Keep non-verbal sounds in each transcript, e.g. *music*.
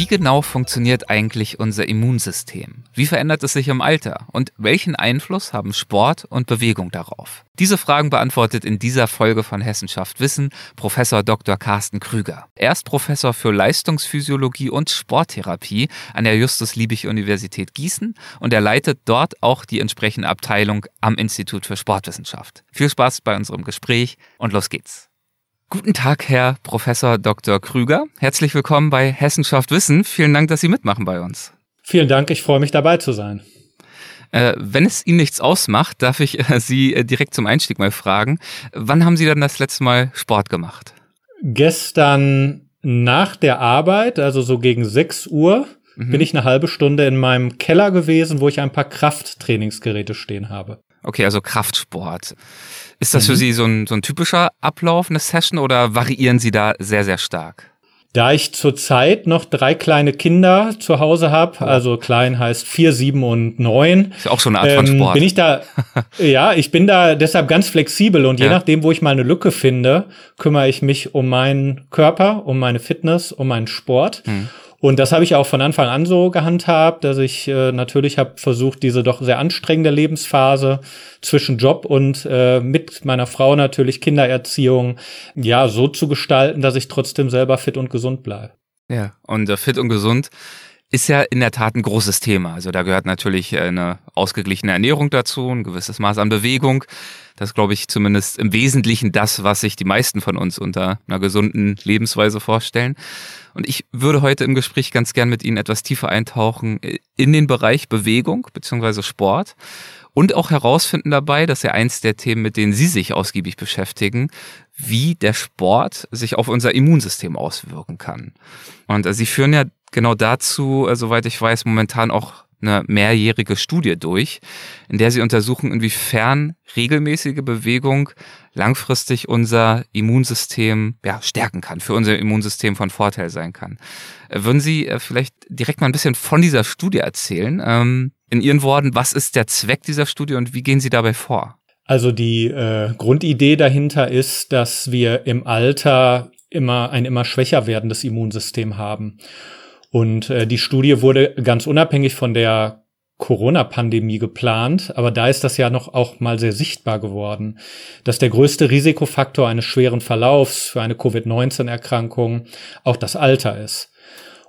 Wie genau funktioniert eigentlich unser Immunsystem? Wie verändert es sich im Alter? Und welchen Einfluss haben Sport und Bewegung darauf? Diese Fragen beantwortet in dieser Folge von Hessenschaft Wissen Professor Dr. Carsten Krüger. Er ist Professor für Leistungsphysiologie und Sporttherapie an der Justus-Liebig-Universität Gießen und er leitet dort auch die entsprechende Abteilung am Institut für Sportwissenschaft. Viel Spaß bei unserem Gespräch und los geht's. Guten Tag, Herr Professor Dr. Krüger. Herzlich willkommen bei Hessenschaft Wissen. Vielen Dank, dass Sie mitmachen bei uns. Vielen Dank, ich freue mich dabei zu sein. Äh, wenn es Ihnen nichts ausmacht, darf ich äh, Sie äh, direkt zum Einstieg mal fragen. Wann haben Sie dann das letzte Mal Sport gemacht? Gestern nach der Arbeit, also so gegen 6 Uhr, mhm. bin ich eine halbe Stunde in meinem Keller gewesen, wo ich ein paar Krafttrainingsgeräte stehen habe. Okay, also Kraftsport. Ist das mhm. für Sie so ein, so ein typischer Ablauf, eine Session, oder variieren Sie da sehr, sehr stark? Da ich zurzeit noch drei kleine Kinder zu Hause habe, oh. also klein heißt vier, sieben und neun. Ist ja auch schon eine Art von ähm, Sport. Bin ich da, *laughs* ja, ich bin da deshalb ganz flexibel und je ja. nachdem, wo ich mal eine Lücke finde, kümmere ich mich um meinen Körper, um meine Fitness, um meinen Sport. Hm. Und das habe ich auch von Anfang an so gehandhabt, dass ich äh, natürlich habe versucht, diese doch sehr anstrengende Lebensphase zwischen Job und äh, mit meiner Frau natürlich Kindererziehung ja so zu gestalten, dass ich trotzdem selber fit und gesund bleibe. Ja, und äh, fit und gesund ist ja in der Tat ein großes Thema. Also da gehört natürlich äh, eine ausgeglichene Ernährung dazu, ein gewisses Maß an Bewegung. Das glaube ich zumindest im Wesentlichen das, was sich die meisten von uns unter einer gesunden Lebensweise vorstellen. Und ich würde heute im Gespräch ganz gern mit Ihnen etwas tiefer eintauchen in den Bereich Bewegung beziehungsweise Sport und auch herausfinden dabei, dass ja eins der Themen, mit denen Sie sich ausgiebig beschäftigen, wie der Sport sich auf unser Immunsystem auswirken kann. Und äh, Sie führen ja genau dazu, äh, soweit ich weiß, momentan auch eine mehrjährige Studie durch, in der sie untersuchen, inwiefern regelmäßige Bewegung langfristig unser Immunsystem ja, stärken kann, für unser Immunsystem von Vorteil sein kann. Äh, würden Sie äh, vielleicht direkt mal ein bisschen von dieser Studie erzählen? Ähm, in Ihren Worten, was ist der Zweck dieser Studie und wie gehen Sie dabei vor? Also die äh, Grundidee dahinter ist, dass wir im Alter immer ein immer schwächer werdendes Immunsystem haben. Und äh, die Studie wurde ganz unabhängig von der Corona-Pandemie geplant, aber da ist das ja noch auch mal sehr sichtbar geworden, dass der größte Risikofaktor eines schweren Verlaufs für eine Covid-19-Erkrankung auch das Alter ist.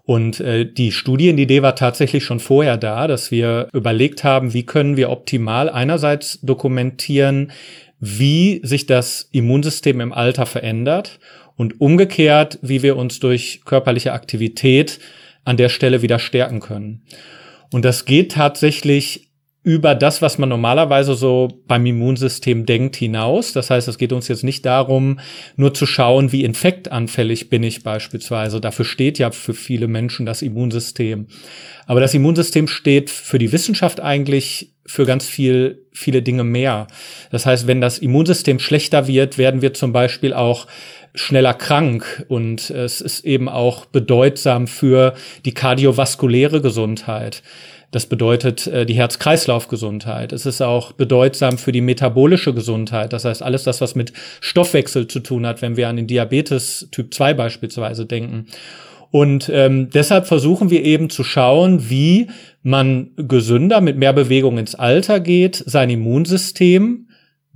Und äh, die Studienidee war tatsächlich schon vorher da, dass wir überlegt haben, wie können wir optimal einerseits dokumentieren, wie sich das Immunsystem im Alter verändert und umgekehrt, wie wir uns durch körperliche Aktivität an der Stelle wieder stärken können. Und das geht tatsächlich über das, was man normalerweise so beim Immunsystem denkt, hinaus. Das heißt, es geht uns jetzt nicht darum, nur zu schauen, wie infektanfällig bin ich beispielsweise. Dafür steht ja für viele Menschen das Immunsystem. Aber das Immunsystem steht für die Wissenschaft eigentlich für ganz viel, viele Dinge mehr. Das heißt, wenn das Immunsystem schlechter wird, werden wir zum Beispiel auch schneller krank und es ist eben auch bedeutsam für die kardiovaskuläre Gesundheit. Das bedeutet äh, die Herz-Kreislauf-Gesundheit. Es ist auch bedeutsam für die metabolische Gesundheit. Das heißt, alles das, was mit Stoffwechsel zu tun hat, wenn wir an den Diabetes Typ 2 beispielsweise denken. Und ähm, deshalb versuchen wir eben zu schauen, wie man gesünder mit mehr Bewegung ins Alter geht, sein Immunsystem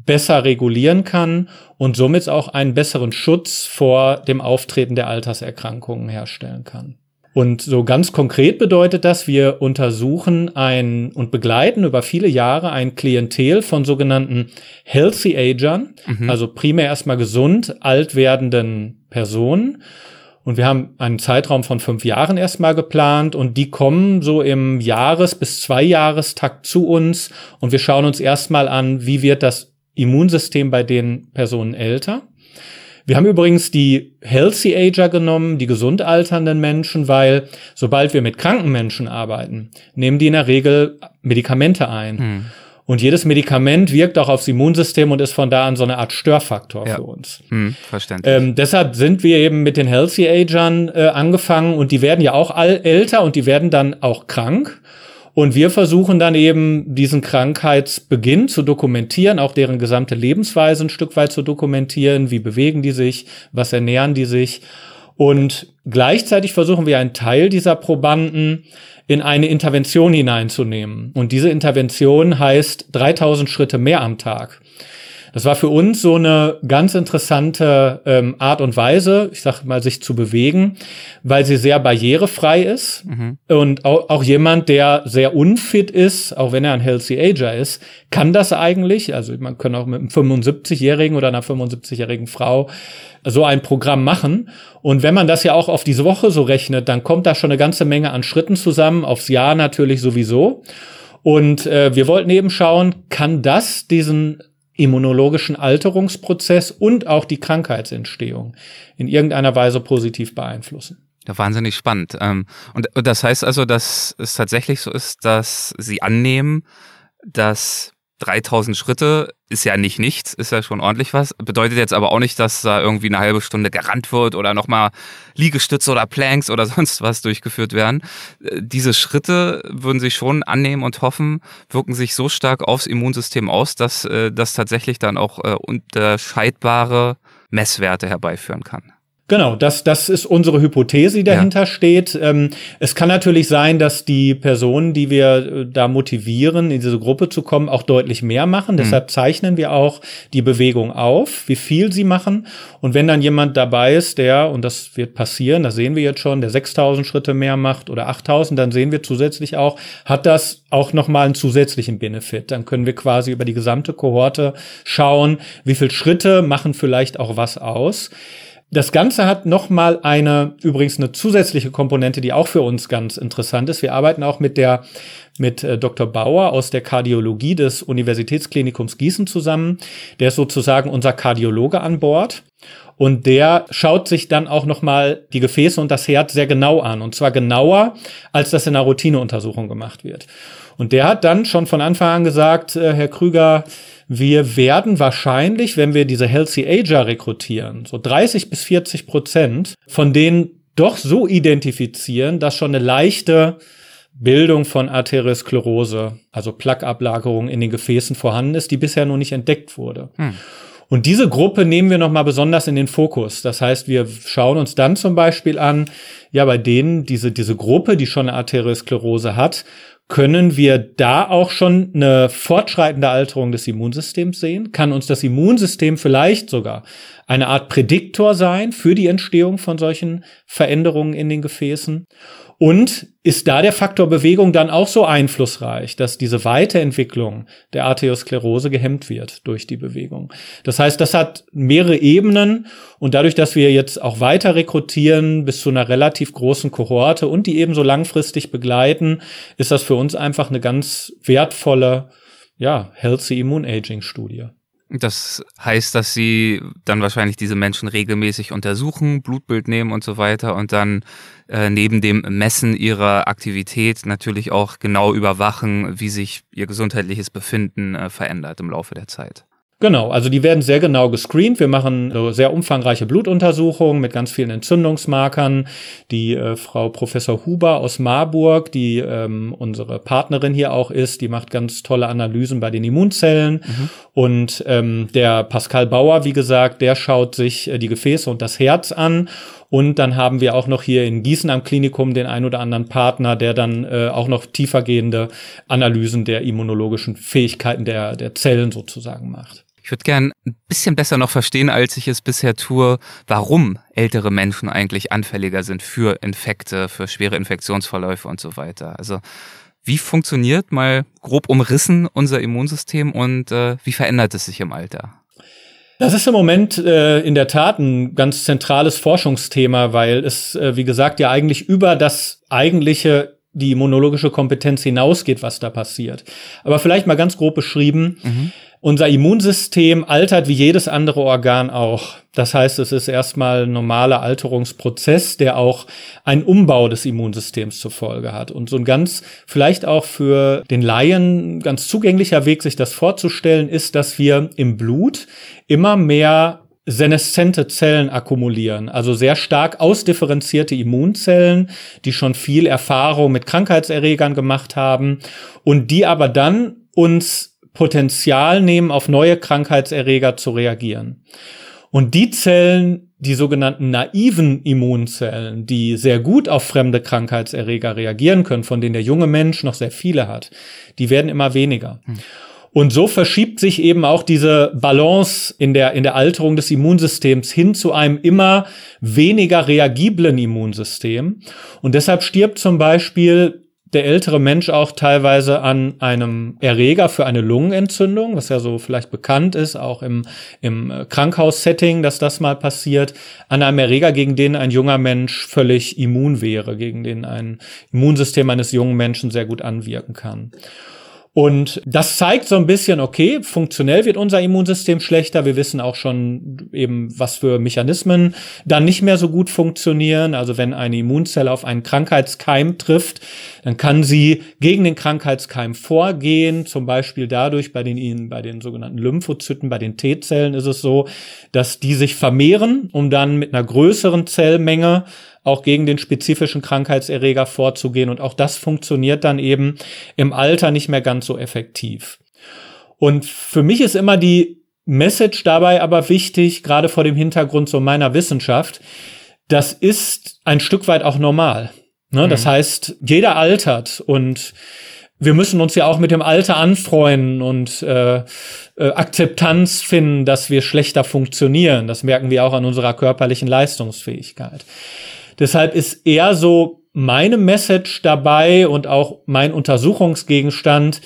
besser regulieren kann und somit auch einen besseren Schutz vor dem Auftreten der Alterserkrankungen herstellen kann. Und so ganz konkret bedeutet das, wir untersuchen ein und begleiten über viele Jahre ein Klientel von sogenannten Healthy Agern, mhm. also primär erstmal gesund alt werdenden Personen. Und wir haben einen Zeitraum von fünf Jahren erstmal geplant und die kommen so im Jahres- bis Zweijahrestakt zu uns und wir schauen uns erstmal an, wie wird das Immunsystem bei den Personen älter. Wir haben übrigens die Healthy Ager genommen, die gesund alternden Menschen, weil sobald wir mit kranken Menschen arbeiten, nehmen die in der Regel Medikamente ein. Hm. Und jedes Medikament wirkt auch aufs Immunsystem und ist von da an so eine Art Störfaktor ja. für uns. Hm, verständlich. Ähm, deshalb sind wir eben mit den Healthy Agern äh, angefangen und die werden ja auch all älter und die werden dann auch krank. Und wir versuchen dann eben diesen Krankheitsbeginn zu dokumentieren, auch deren gesamte Lebensweise ein Stück weit zu dokumentieren. Wie bewegen die sich? Was ernähren die sich? Und gleichzeitig versuchen wir einen Teil dieser Probanden in eine Intervention hineinzunehmen. Und diese Intervention heißt 3000 Schritte mehr am Tag. Das war für uns so eine ganz interessante ähm, Art und Weise, ich sag mal, sich zu bewegen, weil sie sehr barrierefrei ist mhm. und auch, auch jemand, der sehr unfit ist, auch wenn er ein Healthy Ager ist, kann das eigentlich. Also man kann auch mit einem 75-Jährigen oder einer 75-jährigen Frau so ein Programm machen. Und wenn man das ja auch auf diese Woche so rechnet, dann kommt da schon eine ganze Menge an Schritten zusammen, aufs Jahr natürlich sowieso. Und äh, wir wollten eben schauen, kann das diesen immunologischen Alterungsprozess und auch die Krankheitsentstehung in irgendeiner Weise positiv beeinflussen. Ja, wahnsinnig spannend. Ähm, und das heißt also, dass es tatsächlich so ist, dass Sie annehmen, dass 3000 Schritte ist ja nicht nichts, ist ja schon ordentlich was. Bedeutet jetzt aber auch nicht, dass da irgendwie eine halbe Stunde gerannt wird oder nochmal Liegestütze oder Planks oder *laughs* sonst was durchgeführt werden. Äh, diese Schritte würden sich schon annehmen und hoffen, wirken sich so stark aufs Immunsystem aus, dass äh, das tatsächlich dann auch äh, unterscheidbare Messwerte herbeiführen kann. Genau, das, das ist unsere Hypothese, die dahinter ja. steht. Ähm, es kann natürlich sein, dass die Personen, die wir äh, da motivieren, in diese Gruppe zu kommen, auch deutlich mehr machen. Mhm. Deshalb zeichnen wir auch die Bewegung auf, wie viel sie machen. Und wenn dann jemand dabei ist, der, und das wird passieren, das sehen wir jetzt schon, der 6000 Schritte mehr macht oder 8000, dann sehen wir zusätzlich auch, hat das auch nochmal einen zusätzlichen Benefit. Dann können wir quasi über die gesamte Kohorte schauen, wie viel Schritte machen vielleicht auch was aus. Das Ganze hat nochmal eine, übrigens eine zusätzliche Komponente, die auch für uns ganz interessant ist. Wir arbeiten auch mit der, mit äh, Dr. Bauer aus der Kardiologie des Universitätsklinikums Gießen zusammen. Der ist sozusagen unser Kardiologe an Bord. Und der schaut sich dann auch nochmal die Gefäße und das Herz sehr genau an. Und zwar genauer, als das in einer Routineuntersuchung gemacht wird. Und der hat dann schon von Anfang an gesagt, äh, Herr Krüger, wir werden wahrscheinlich, wenn wir diese Healthy Ager rekrutieren, so 30 bis 40 Prozent von denen doch so identifizieren, dass schon eine leichte Bildung von Arteriosklerose, also Plaqueablagerung in den Gefäßen vorhanden ist, die bisher noch nicht entdeckt wurde. Hm. Und diese Gruppe nehmen wir nochmal besonders in den Fokus. Das heißt, wir schauen uns dann zum Beispiel an, ja, bei denen diese, diese Gruppe, die schon eine Arteriosklerose hat, können wir da auch schon eine fortschreitende Alterung des Immunsystems sehen? Kann uns das Immunsystem vielleicht sogar eine Art Prädiktor sein für die Entstehung von solchen Veränderungen in den Gefäßen? Und ist da der Faktor Bewegung dann auch so einflussreich, dass diese Weiterentwicklung der Arteriosklerose gehemmt wird durch die Bewegung? Das heißt, das hat mehrere Ebenen und dadurch, dass wir jetzt auch weiter rekrutieren bis zu einer relativ großen Kohorte und die ebenso langfristig begleiten, ist das für uns einfach eine ganz wertvolle, ja, Healthy Immune Aging Studie. Das heißt, dass sie dann wahrscheinlich diese Menschen regelmäßig untersuchen, Blutbild nehmen und so weiter und dann äh, neben dem Messen ihrer Aktivität natürlich auch genau überwachen, wie sich ihr gesundheitliches Befinden äh, verändert im Laufe der Zeit. Genau, also die werden sehr genau gescreent. Wir machen so sehr umfangreiche Blutuntersuchungen mit ganz vielen Entzündungsmarkern. Die äh, Frau Professor Huber aus Marburg, die ähm, unsere Partnerin hier auch ist, die macht ganz tolle Analysen bei den Immunzellen. Mhm. Und ähm, der Pascal Bauer, wie gesagt, der schaut sich äh, die Gefäße und das Herz an. Und dann haben wir auch noch hier in Gießen am Klinikum den ein oder anderen Partner, der dann äh, auch noch tiefergehende Analysen der immunologischen Fähigkeiten der, der Zellen sozusagen macht. Ich würde gern ein bisschen besser noch verstehen, als ich es bisher tue, warum ältere Menschen eigentlich anfälliger sind für Infekte, für schwere Infektionsverläufe und so weiter. Also wie funktioniert mal grob umrissen unser Immunsystem und äh, wie verändert es sich im Alter? Das ist im Moment äh, in der Tat ein ganz zentrales Forschungsthema, weil es, äh, wie gesagt, ja eigentlich über das eigentliche die immunologische Kompetenz hinausgeht, was da passiert. Aber vielleicht mal ganz grob beschrieben. Mhm. Unser Immunsystem altert wie jedes andere Organ auch. Das heißt, es ist erstmal ein normaler Alterungsprozess, der auch einen Umbau des Immunsystems zur Folge hat. Und so ein ganz, vielleicht auch für den Laien ganz zugänglicher Weg, sich das vorzustellen, ist, dass wir im Blut immer mehr seneszente Zellen akkumulieren, also sehr stark ausdifferenzierte Immunzellen, die schon viel Erfahrung mit Krankheitserregern gemacht haben und die aber dann uns Potenzial nehmen, auf neue Krankheitserreger zu reagieren. Und die Zellen, die sogenannten naiven Immunzellen, die sehr gut auf fremde Krankheitserreger reagieren können, von denen der junge Mensch noch sehr viele hat, die werden immer weniger. Hm. Und so verschiebt sich eben auch diese Balance in der, in der Alterung des Immunsystems hin zu einem immer weniger reagiblen Immunsystem. Und deshalb stirbt zum Beispiel der ältere Mensch auch teilweise an einem Erreger für eine Lungenentzündung, was ja so vielleicht bekannt ist, auch im, im Krankhaussetting, dass das mal passiert, an einem Erreger, gegen den ein junger Mensch völlig immun wäre, gegen den ein Immunsystem eines jungen Menschen sehr gut anwirken kann. Und das zeigt so ein bisschen, okay, funktionell wird unser Immunsystem schlechter. Wir wissen auch schon eben, was für Mechanismen dann nicht mehr so gut funktionieren. Also wenn eine Immunzelle auf einen Krankheitskeim trifft, dann kann sie gegen den Krankheitskeim vorgehen. Zum Beispiel dadurch bei den, bei den sogenannten Lymphozyten, bei den T-Zellen ist es so, dass die sich vermehren, um dann mit einer größeren Zellmenge auch gegen den spezifischen Krankheitserreger vorzugehen. Und auch das funktioniert dann eben im Alter nicht mehr ganz so effektiv. Und für mich ist immer die Message dabei aber wichtig, gerade vor dem Hintergrund so meiner Wissenschaft. Das ist ein Stück weit auch normal. Ne? Mhm. Das heißt, jeder altert und wir müssen uns ja auch mit dem Alter anfreunden und äh, äh, Akzeptanz finden, dass wir schlechter funktionieren. Das merken wir auch an unserer körperlichen Leistungsfähigkeit. Deshalb ist eher so meine Message dabei und auch mein Untersuchungsgegenstand,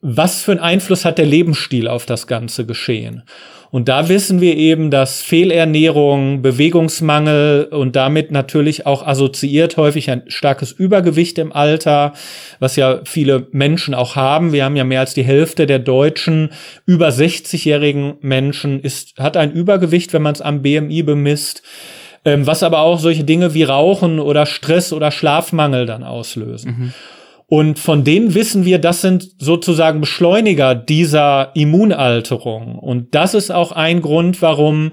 was für einen Einfluss hat der Lebensstil auf das ganze Geschehen? Und da wissen wir eben, dass Fehlernährung, Bewegungsmangel und damit natürlich auch assoziiert häufig ein starkes Übergewicht im Alter, was ja viele Menschen auch haben. Wir haben ja mehr als die Hälfte der deutschen über 60-jährigen Menschen ist, hat ein Übergewicht, wenn man es am BMI bemisst ähm, was aber auch solche Dinge wie Rauchen oder Stress oder Schlafmangel dann auslösen. Mhm. Und von denen wissen wir, das sind sozusagen Beschleuniger dieser Immunalterung. Und das ist auch ein Grund, warum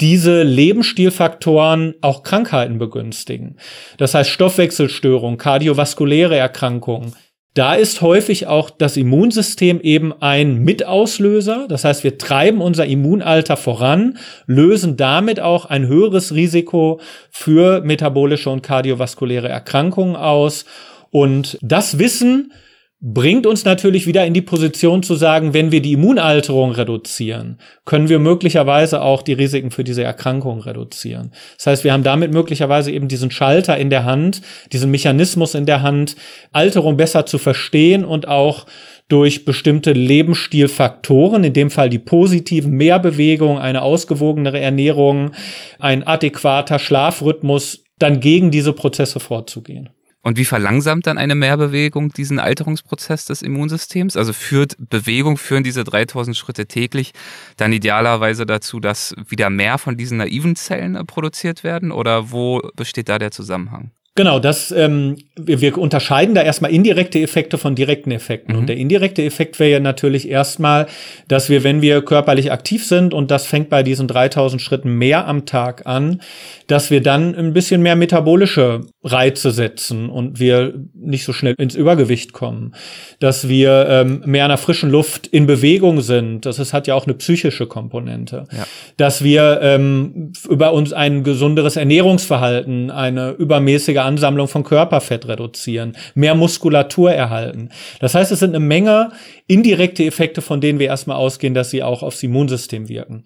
diese Lebensstilfaktoren auch Krankheiten begünstigen. Das heißt Stoffwechselstörungen, kardiovaskuläre Erkrankungen, da ist häufig auch das Immunsystem eben ein Mitauslöser. Das heißt, wir treiben unser Immunalter voran, lösen damit auch ein höheres Risiko für metabolische und kardiovaskuläre Erkrankungen aus. Und das Wissen bringt uns natürlich wieder in die Position zu sagen, wenn wir die Immunalterung reduzieren, können wir möglicherweise auch die Risiken für diese Erkrankung reduzieren. Das heißt, wir haben damit möglicherweise eben diesen Schalter in der Hand, diesen Mechanismus in der Hand, Alterung besser zu verstehen und auch durch bestimmte Lebensstilfaktoren, in dem Fall die positiven Mehrbewegung, eine ausgewogenere Ernährung, ein adäquater Schlafrhythmus, dann gegen diese Prozesse vorzugehen. Und wie verlangsamt dann eine Mehrbewegung diesen Alterungsprozess des Immunsystems? Also führt Bewegung, führen diese 3000 Schritte täglich dann idealerweise dazu, dass wieder mehr von diesen naiven Zellen äh, produziert werden? Oder wo besteht da der Zusammenhang? Genau, das ähm, wir, wir unterscheiden da erstmal indirekte Effekte von direkten Effekten. Mhm. Und der indirekte Effekt wäre ja natürlich erstmal, dass wir, wenn wir körperlich aktiv sind, und das fängt bei diesen 3000 Schritten mehr am Tag an, dass wir dann ein bisschen mehr metabolische Reize setzen und wir nicht so schnell ins Übergewicht kommen, dass wir ähm, mehr an der frischen Luft in Bewegung sind. Das ist, hat ja auch eine psychische Komponente, ja. dass wir ähm, über uns ein gesunderes Ernährungsverhalten, eine übermäßige Ansammlung von Körperfett reduzieren, mehr Muskulatur erhalten. Das heißt, es sind eine Menge indirekte Effekte, von denen wir erstmal ausgehen, dass sie auch aufs Immunsystem wirken.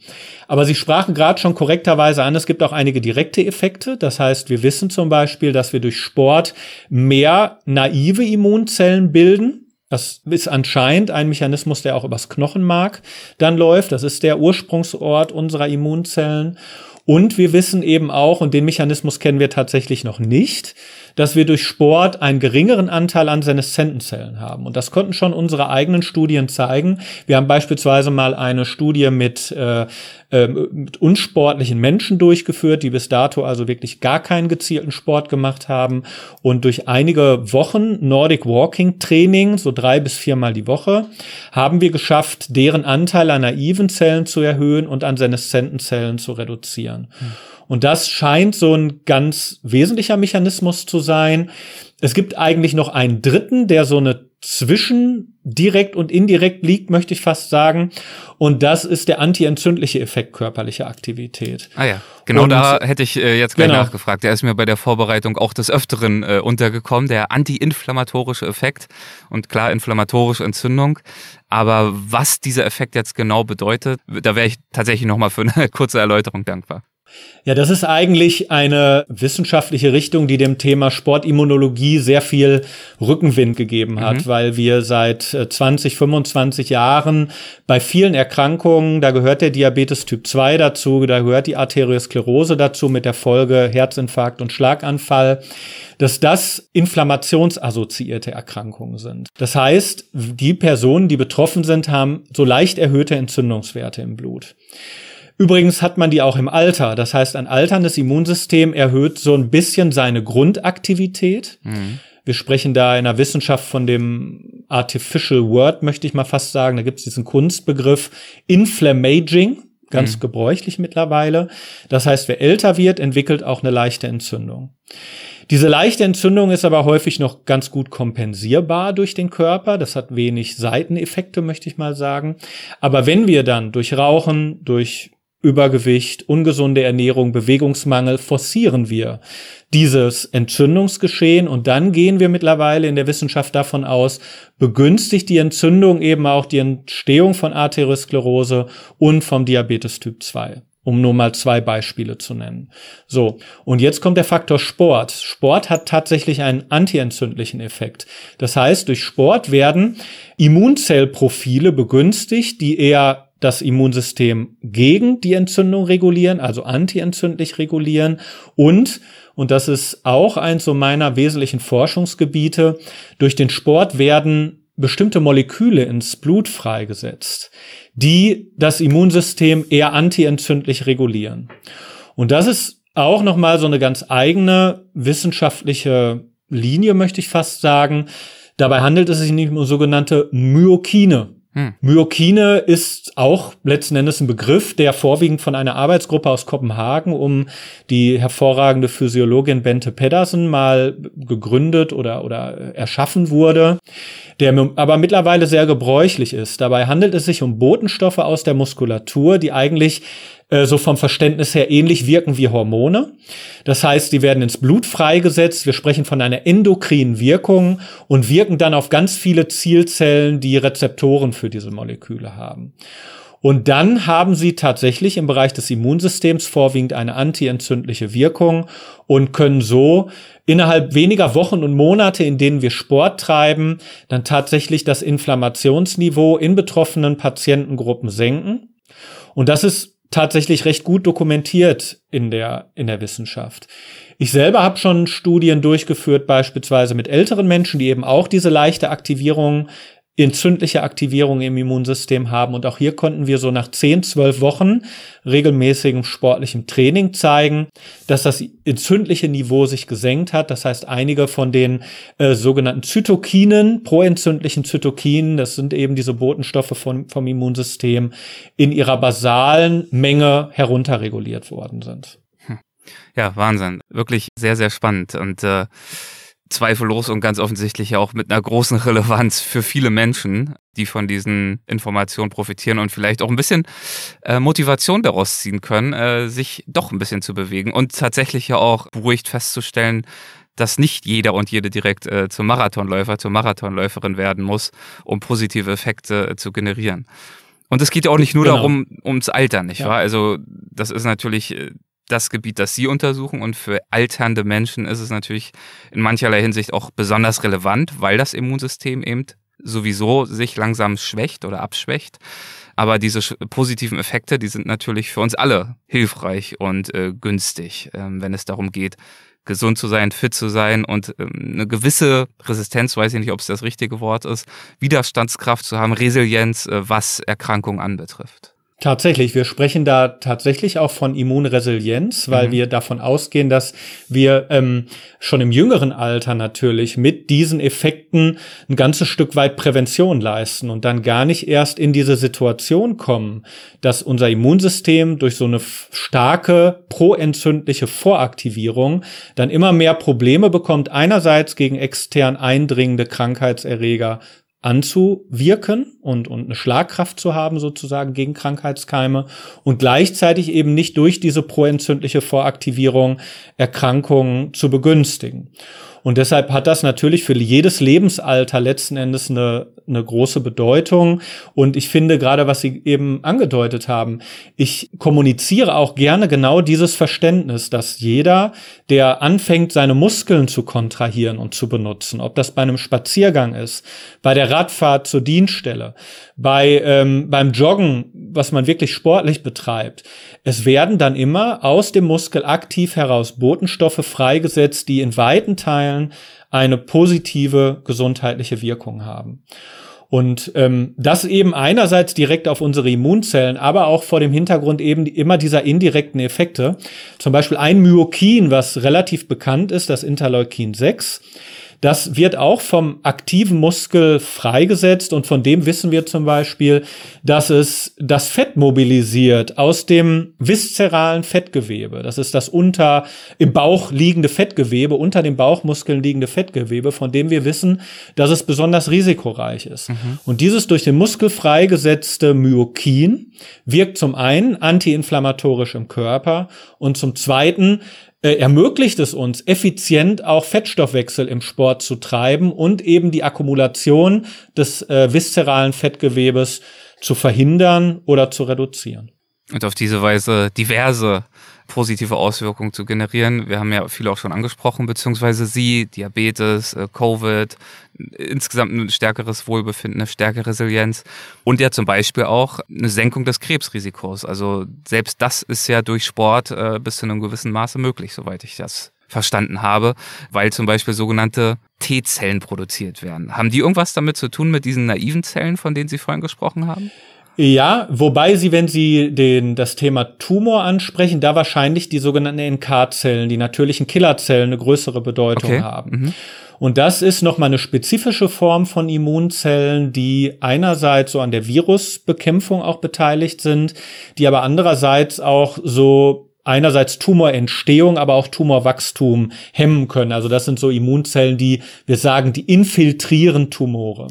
Aber Sie sprachen gerade schon korrekterweise an, es gibt auch einige direkte Effekte. Das heißt, wir wissen zum Beispiel, dass wir durch Sport mehr naive Immunzellen bilden. Das ist anscheinend ein Mechanismus, der auch übers Knochenmark dann läuft. Das ist der Ursprungsort unserer Immunzellen. Und wir wissen eben auch, und den Mechanismus kennen wir tatsächlich noch nicht, dass wir durch Sport einen geringeren Anteil an Seneszentenzellen haben. Und das konnten schon unsere eigenen Studien zeigen. Wir haben beispielsweise mal eine Studie mit, äh, äh, mit unsportlichen Menschen durchgeführt, die bis dato also wirklich gar keinen gezielten Sport gemacht haben. Und durch einige Wochen Nordic Walking Training, so drei bis viermal die Woche, haben wir geschafft, deren Anteil an naiven Zellen zu erhöhen und an Seneszentenzellen zu reduzieren. Hm. Und das scheint so ein ganz wesentlicher Mechanismus zu sein. Es gibt eigentlich noch einen dritten, der so eine zwischen direkt und indirekt liegt, möchte ich fast sagen. Und das ist der antientzündliche Effekt körperlicher Aktivität. Ah ja, genau und, da hätte ich äh, jetzt gleich genau. nachgefragt. Der ist mir bei der Vorbereitung auch des Öfteren äh, untergekommen, der antiinflammatorische Effekt. Und klar, inflammatorische Entzündung. Aber was dieser Effekt jetzt genau bedeutet, da wäre ich tatsächlich nochmal für eine *laughs* kurze Erläuterung dankbar. Ja, das ist eigentlich eine wissenschaftliche Richtung, die dem Thema Sportimmunologie sehr viel Rückenwind gegeben hat, mhm. weil wir seit 20, äh, 25 Jahren bei vielen Erkrankungen, da gehört der Diabetes Typ 2 dazu, da gehört die Arteriosklerose dazu mit der Folge Herzinfarkt und Schlaganfall, dass das inflammationsassoziierte Erkrankungen sind. Das heißt, die Personen, die betroffen sind, haben so leicht erhöhte Entzündungswerte im Blut. Übrigens hat man die auch im Alter. Das heißt, ein alterndes Immunsystem erhöht so ein bisschen seine Grundaktivität. Mhm. Wir sprechen da in der Wissenschaft von dem Artificial Word, möchte ich mal fast sagen. Da gibt es diesen Kunstbegriff Inflammaging, ganz mhm. gebräuchlich mittlerweile. Das heißt, wer älter wird, entwickelt auch eine leichte Entzündung. Diese leichte Entzündung ist aber häufig noch ganz gut kompensierbar durch den Körper. Das hat wenig Seiteneffekte, möchte ich mal sagen. Aber wenn wir dann durch Rauchen, durch Übergewicht, ungesunde Ernährung, Bewegungsmangel forcieren wir dieses Entzündungsgeschehen und dann gehen wir mittlerweile in der Wissenschaft davon aus, begünstigt die Entzündung eben auch die Entstehung von Arteriosklerose und vom Diabetes Typ 2 um nur mal zwei Beispiele zu nennen. So, und jetzt kommt der Faktor Sport. Sport hat tatsächlich einen antientzündlichen Effekt. Das heißt, durch Sport werden Immunzellprofile begünstigt, die eher das Immunsystem gegen die Entzündung regulieren, also antientzündlich regulieren und und das ist auch eins so meiner wesentlichen Forschungsgebiete. Durch den Sport werden bestimmte Moleküle ins Blut freigesetzt, die das Immunsystem eher antientzündlich regulieren. Und das ist auch nochmal so eine ganz eigene wissenschaftliche Linie, möchte ich fast sagen. Dabei handelt es sich nicht um sogenannte Myokine. Hm. Myokine ist auch letzten Endes ein Begriff, der vorwiegend von einer Arbeitsgruppe aus Kopenhagen um die hervorragende Physiologin Bente Pedersen mal gegründet oder, oder erschaffen wurde, der aber mittlerweile sehr gebräuchlich ist. Dabei handelt es sich um Botenstoffe aus der Muskulatur, die eigentlich äh, so vom Verständnis her ähnlich wirken wie Hormone. Das heißt, die werden ins Blut freigesetzt. Wir sprechen von einer endokrinen Wirkung und wirken dann auf ganz viele Zielzellen, die Rezeptoren für diese Moleküle haben. Und dann haben sie tatsächlich im Bereich des Immunsystems vorwiegend eine antientzündliche Wirkung und können so innerhalb weniger Wochen und Monate, in denen wir Sport treiben, dann tatsächlich das Inflammationsniveau in betroffenen Patientengruppen senken. Und das ist tatsächlich recht gut dokumentiert in der, in der Wissenschaft. Ich selber habe schon Studien durchgeführt, beispielsweise mit älteren Menschen, die eben auch diese leichte Aktivierung entzündliche Aktivierung im Immunsystem haben. Und auch hier konnten wir so nach 10, 12 Wochen regelmäßigem sportlichem Training zeigen, dass das entzündliche Niveau sich gesenkt hat. Das heißt, einige von den äh, sogenannten Zytokinen, proentzündlichen Zytokinen, das sind eben diese Botenstoffe von, vom Immunsystem, in ihrer basalen Menge herunterreguliert worden sind. Hm. Ja, Wahnsinn. Wirklich sehr, sehr spannend. Und äh zweifellos und ganz offensichtlich auch mit einer großen Relevanz für viele Menschen, die von diesen Informationen profitieren und vielleicht auch ein bisschen äh, Motivation daraus ziehen können, äh, sich doch ein bisschen zu bewegen und tatsächlich ja auch beruhigt festzustellen, dass nicht jeder und jede direkt äh, zum Marathonläufer, zur Marathonläuferin werden muss, um positive Effekte äh, zu generieren. Und es geht ja auch nicht nur genau. darum, ums Alter, nicht ja. wahr? Also das ist natürlich äh, das Gebiet, das Sie untersuchen. Und für alternde Menschen ist es natürlich in mancherlei Hinsicht auch besonders relevant, weil das Immunsystem eben sowieso sich langsam schwächt oder abschwächt. Aber diese positiven Effekte, die sind natürlich für uns alle hilfreich und äh, günstig, ähm, wenn es darum geht, gesund zu sein, fit zu sein und ähm, eine gewisse Resistenz, weiß ich nicht, ob es das richtige Wort ist, Widerstandskraft zu haben, Resilienz, äh, was Erkrankungen anbetrifft. Tatsächlich, wir sprechen da tatsächlich auch von Immunresilienz, weil mhm. wir davon ausgehen, dass wir ähm, schon im jüngeren Alter natürlich mit diesen Effekten ein ganzes Stück weit Prävention leisten und dann gar nicht erst in diese Situation kommen, dass unser Immunsystem durch so eine starke proentzündliche Voraktivierung dann immer mehr Probleme bekommt, einerseits gegen extern eindringende Krankheitserreger anzuwirken und, und eine Schlagkraft zu haben sozusagen gegen Krankheitskeime und gleichzeitig eben nicht durch diese proentzündliche Voraktivierung Erkrankungen zu begünstigen. Und deshalb hat das natürlich für jedes Lebensalter letzten Endes eine, eine große Bedeutung. Und ich finde gerade, was Sie eben angedeutet haben, ich kommuniziere auch gerne genau dieses Verständnis, dass jeder, der anfängt, seine Muskeln zu kontrahieren und zu benutzen, ob das bei einem Spaziergang ist, bei der Radfahrt zur Dienststelle, bei ähm, beim Joggen, was man wirklich sportlich betreibt, es werden dann immer aus dem Muskel aktiv heraus Botenstoffe freigesetzt, die in weiten Teilen eine positive gesundheitliche Wirkung haben. Und ähm, das eben einerseits direkt auf unsere Immunzellen, aber auch vor dem Hintergrund eben immer dieser indirekten Effekte. Zum Beispiel ein Myokin, was relativ bekannt ist, das Interleukin 6 das wird auch vom aktiven Muskel freigesetzt und von dem wissen wir zum Beispiel, dass es das Fett mobilisiert aus dem viszeralen Fettgewebe. Das ist das unter im Bauch liegende Fettgewebe, unter den Bauchmuskeln liegende Fettgewebe, von dem wir wissen, dass es besonders risikoreich ist. Mhm. Und dieses durch den Muskel freigesetzte Myokin wirkt zum einen antiinflammatorisch im Körper und zum zweiten äh, ermöglicht es uns, effizient auch Fettstoffwechsel im Sport zu treiben und eben die Akkumulation des äh, viszeralen Fettgewebes zu verhindern oder zu reduzieren. Und auf diese Weise diverse positive Auswirkungen zu generieren. Wir haben ja viele auch schon angesprochen, beziehungsweise Sie, Diabetes, äh, Covid, insgesamt ein stärkeres Wohlbefinden, eine stärkere Resilienz und ja zum Beispiel auch eine Senkung des Krebsrisikos. Also selbst das ist ja durch Sport äh, bis zu einem gewissen Maße möglich, soweit ich das verstanden habe, weil zum Beispiel sogenannte T-Zellen produziert werden. Haben die irgendwas damit zu tun mit diesen naiven Zellen, von denen Sie vorhin gesprochen haben? Ja, wobei Sie, wenn Sie den, das Thema Tumor ansprechen, da wahrscheinlich die sogenannten NK-Zellen, die natürlichen Killerzellen, eine größere Bedeutung okay. haben. Mhm. Und das ist nochmal eine spezifische Form von Immunzellen, die einerseits so an der Virusbekämpfung auch beteiligt sind, die aber andererseits auch so einerseits Tumorentstehung, aber auch Tumorwachstum hemmen können. Also das sind so Immunzellen, die wir sagen, die infiltrieren Tumore.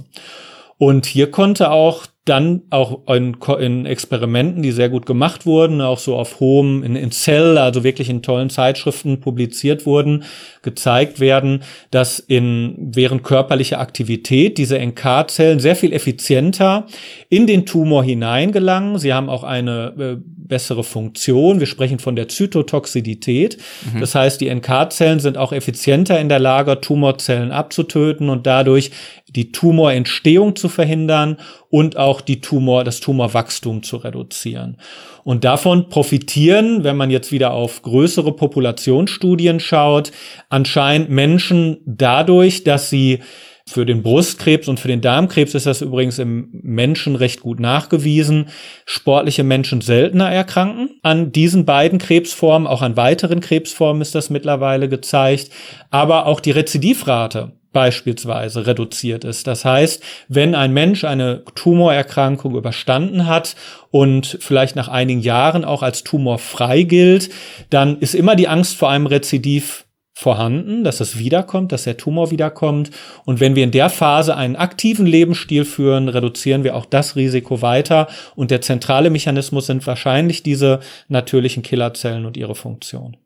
Und hier konnte auch dann auch in, in, Experimenten, die sehr gut gemacht wurden, auch so auf hohem, in, in Cell, also wirklich in tollen Zeitschriften publiziert wurden, gezeigt werden, dass in, während körperlicher Aktivität diese NK-Zellen sehr viel effizienter in den Tumor hineingelangen. Sie haben auch eine äh, bessere Funktion. Wir sprechen von der Zytotoxidität. Mhm. Das heißt, die NK-Zellen sind auch effizienter in der Lage, Tumorzellen abzutöten und dadurch die Tumorentstehung zu verhindern und auch die Tumor, das Tumorwachstum zu reduzieren. Und davon profitieren, wenn man jetzt wieder auf größere Populationsstudien schaut, anscheinend Menschen dadurch, dass sie für den Brustkrebs und für den Darmkrebs ist das übrigens im Menschen recht gut nachgewiesen. Sportliche Menschen seltener erkranken an diesen beiden Krebsformen, auch an weiteren Krebsformen ist das mittlerweile gezeigt, aber auch die Rezidivrate beispielsweise reduziert ist. Das heißt, wenn ein Mensch eine Tumorerkrankung überstanden hat und vielleicht nach einigen Jahren auch als tumorfrei gilt, dann ist immer die Angst vor einem Rezidiv vorhanden, dass es wiederkommt, dass der Tumor wiederkommt. Und wenn wir in der Phase einen aktiven Lebensstil führen, reduzieren wir auch das Risiko weiter. Und der zentrale Mechanismus sind wahrscheinlich diese natürlichen Killerzellen und ihre Funktion.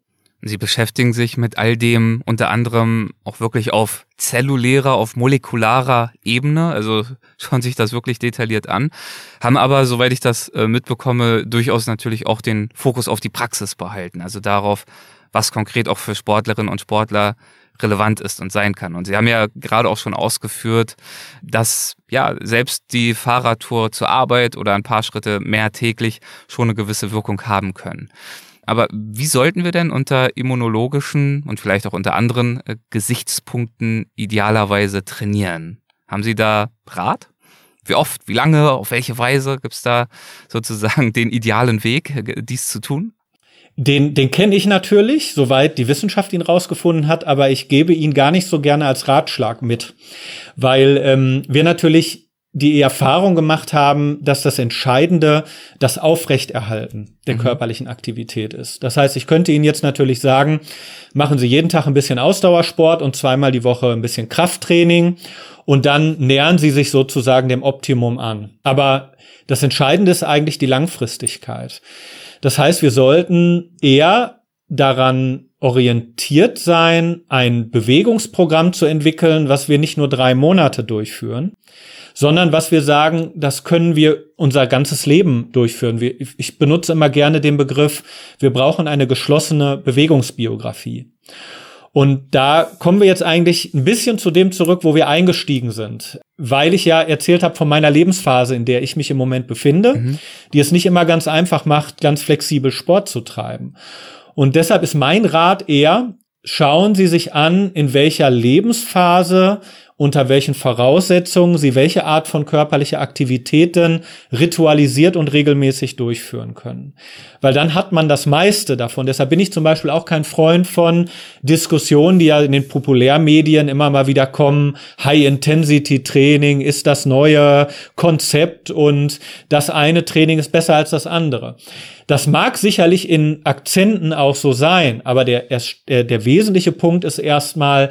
Sie beschäftigen sich mit all dem unter anderem auch wirklich auf zellulärer, auf molekularer Ebene, also *laughs* schauen sich das wirklich detailliert an, haben aber, soweit ich das äh, mitbekomme, durchaus natürlich auch den Fokus auf die Praxis behalten, also darauf, was konkret auch für Sportlerinnen und Sportler relevant ist und sein kann. Und Sie haben ja gerade auch schon ausgeführt, dass ja selbst die Fahrradtour zur Arbeit oder ein paar Schritte mehr täglich schon eine gewisse Wirkung haben können. Aber wie sollten wir denn unter immunologischen und vielleicht auch unter anderen äh, Gesichtspunkten idealerweise trainieren? Haben Sie da Rat? Wie oft, wie lange, auf welche Weise gibt es da sozusagen den idealen Weg, äh, dies zu tun? Den, den kenne ich natürlich, soweit die Wissenschaft ihn rausgefunden hat, aber ich gebe ihn gar nicht so gerne als Ratschlag mit, weil ähm, wir natürlich die Erfahrung gemacht haben, dass das Entscheidende das Aufrechterhalten der mhm. körperlichen Aktivität ist. Das heißt, ich könnte Ihnen jetzt natürlich sagen, machen Sie jeden Tag ein bisschen Ausdauersport und zweimal die Woche ein bisschen Krafttraining und dann nähern Sie sich sozusagen dem Optimum an. Aber das Entscheidende ist eigentlich die Langfristigkeit. Das heißt, wir sollten eher daran orientiert sein, ein Bewegungsprogramm zu entwickeln, was wir nicht nur drei Monate durchführen, sondern was wir sagen, das können wir unser ganzes Leben durchführen. Ich benutze immer gerne den Begriff, wir brauchen eine geschlossene Bewegungsbiografie. Und da kommen wir jetzt eigentlich ein bisschen zu dem zurück, wo wir eingestiegen sind. Weil ich ja erzählt habe von meiner Lebensphase, in der ich mich im Moment befinde, mhm. die es nicht immer ganz einfach macht, ganz flexibel Sport zu treiben. Und deshalb ist mein Rat eher, schauen Sie sich an, in welcher Lebensphase unter welchen Voraussetzungen sie welche Art von körperlicher Aktivitäten ritualisiert und regelmäßig durchführen können. Weil dann hat man das meiste davon. Deshalb bin ich zum Beispiel auch kein Freund von Diskussionen, die ja in den Populärmedien immer mal wieder kommen. High-Intensity-Training ist das neue Konzept und das eine Training ist besser als das andere. Das mag sicherlich in Akzenten auch so sein, aber der, der, der wesentliche Punkt ist erstmal,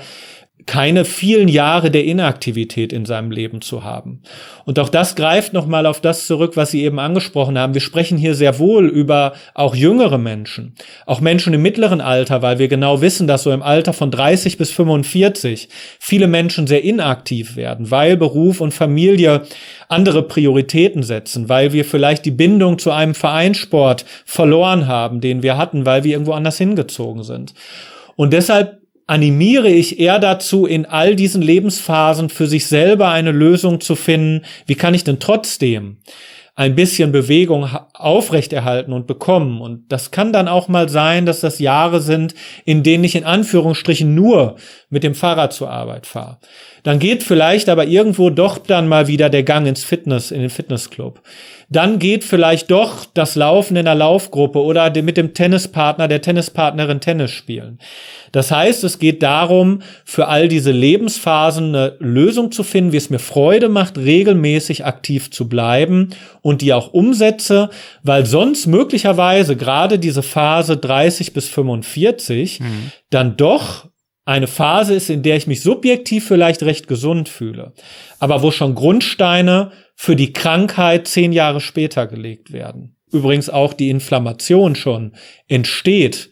keine vielen Jahre der Inaktivität in seinem Leben zu haben. Und auch das greift nochmal auf das zurück, was Sie eben angesprochen haben. Wir sprechen hier sehr wohl über auch jüngere Menschen, auch Menschen im mittleren Alter, weil wir genau wissen, dass so im Alter von 30 bis 45 viele Menschen sehr inaktiv werden, weil Beruf und Familie andere Prioritäten setzen, weil wir vielleicht die Bindung zu einem Vereinssport verloren haben, den wir hatten, weil wir irgendwo anders hingezogen sind. Und deshalb animiere ich eher dazu, in all diesen Lebensphasen für sich selber eine Lösung zu finden. Wie kann ich denn trotzdem ein bisschen Bewegung aufrechterhalten und bekommen. Und das kann dann auch mal sein, dass das Jahre sind, in denen ich in Anführungsstrichen nur mit dem Fahrrad zur Arbeit fahre. Dann geht vielleicht aber irgendwo doch dann mal wieder der Gang ins Fitness, in den Fitnessclub. Dann geht vielleicht doch das Laufen in der Laufgruppe oder mit dem Tennispartner, der Tennispartnerin Tennis spielen. Das heißt, es geht darum, für all diese Lebensphasen eine Lösung zu finden, wie es mir Freude macht, regelmäßig aktiv zu bleiben und die auch umsetze, weil sonst möglicherweise gerade diese Phase 30 bis 45 mhm. dann doch eine Phase ist, in der ich mich subjektiv vielleicht recht gesund fühle, aber wo schon Grundsteine für die Krankheit zehn Jahre später gelegt werden. Übrigens auch die Inflammation schon entsteht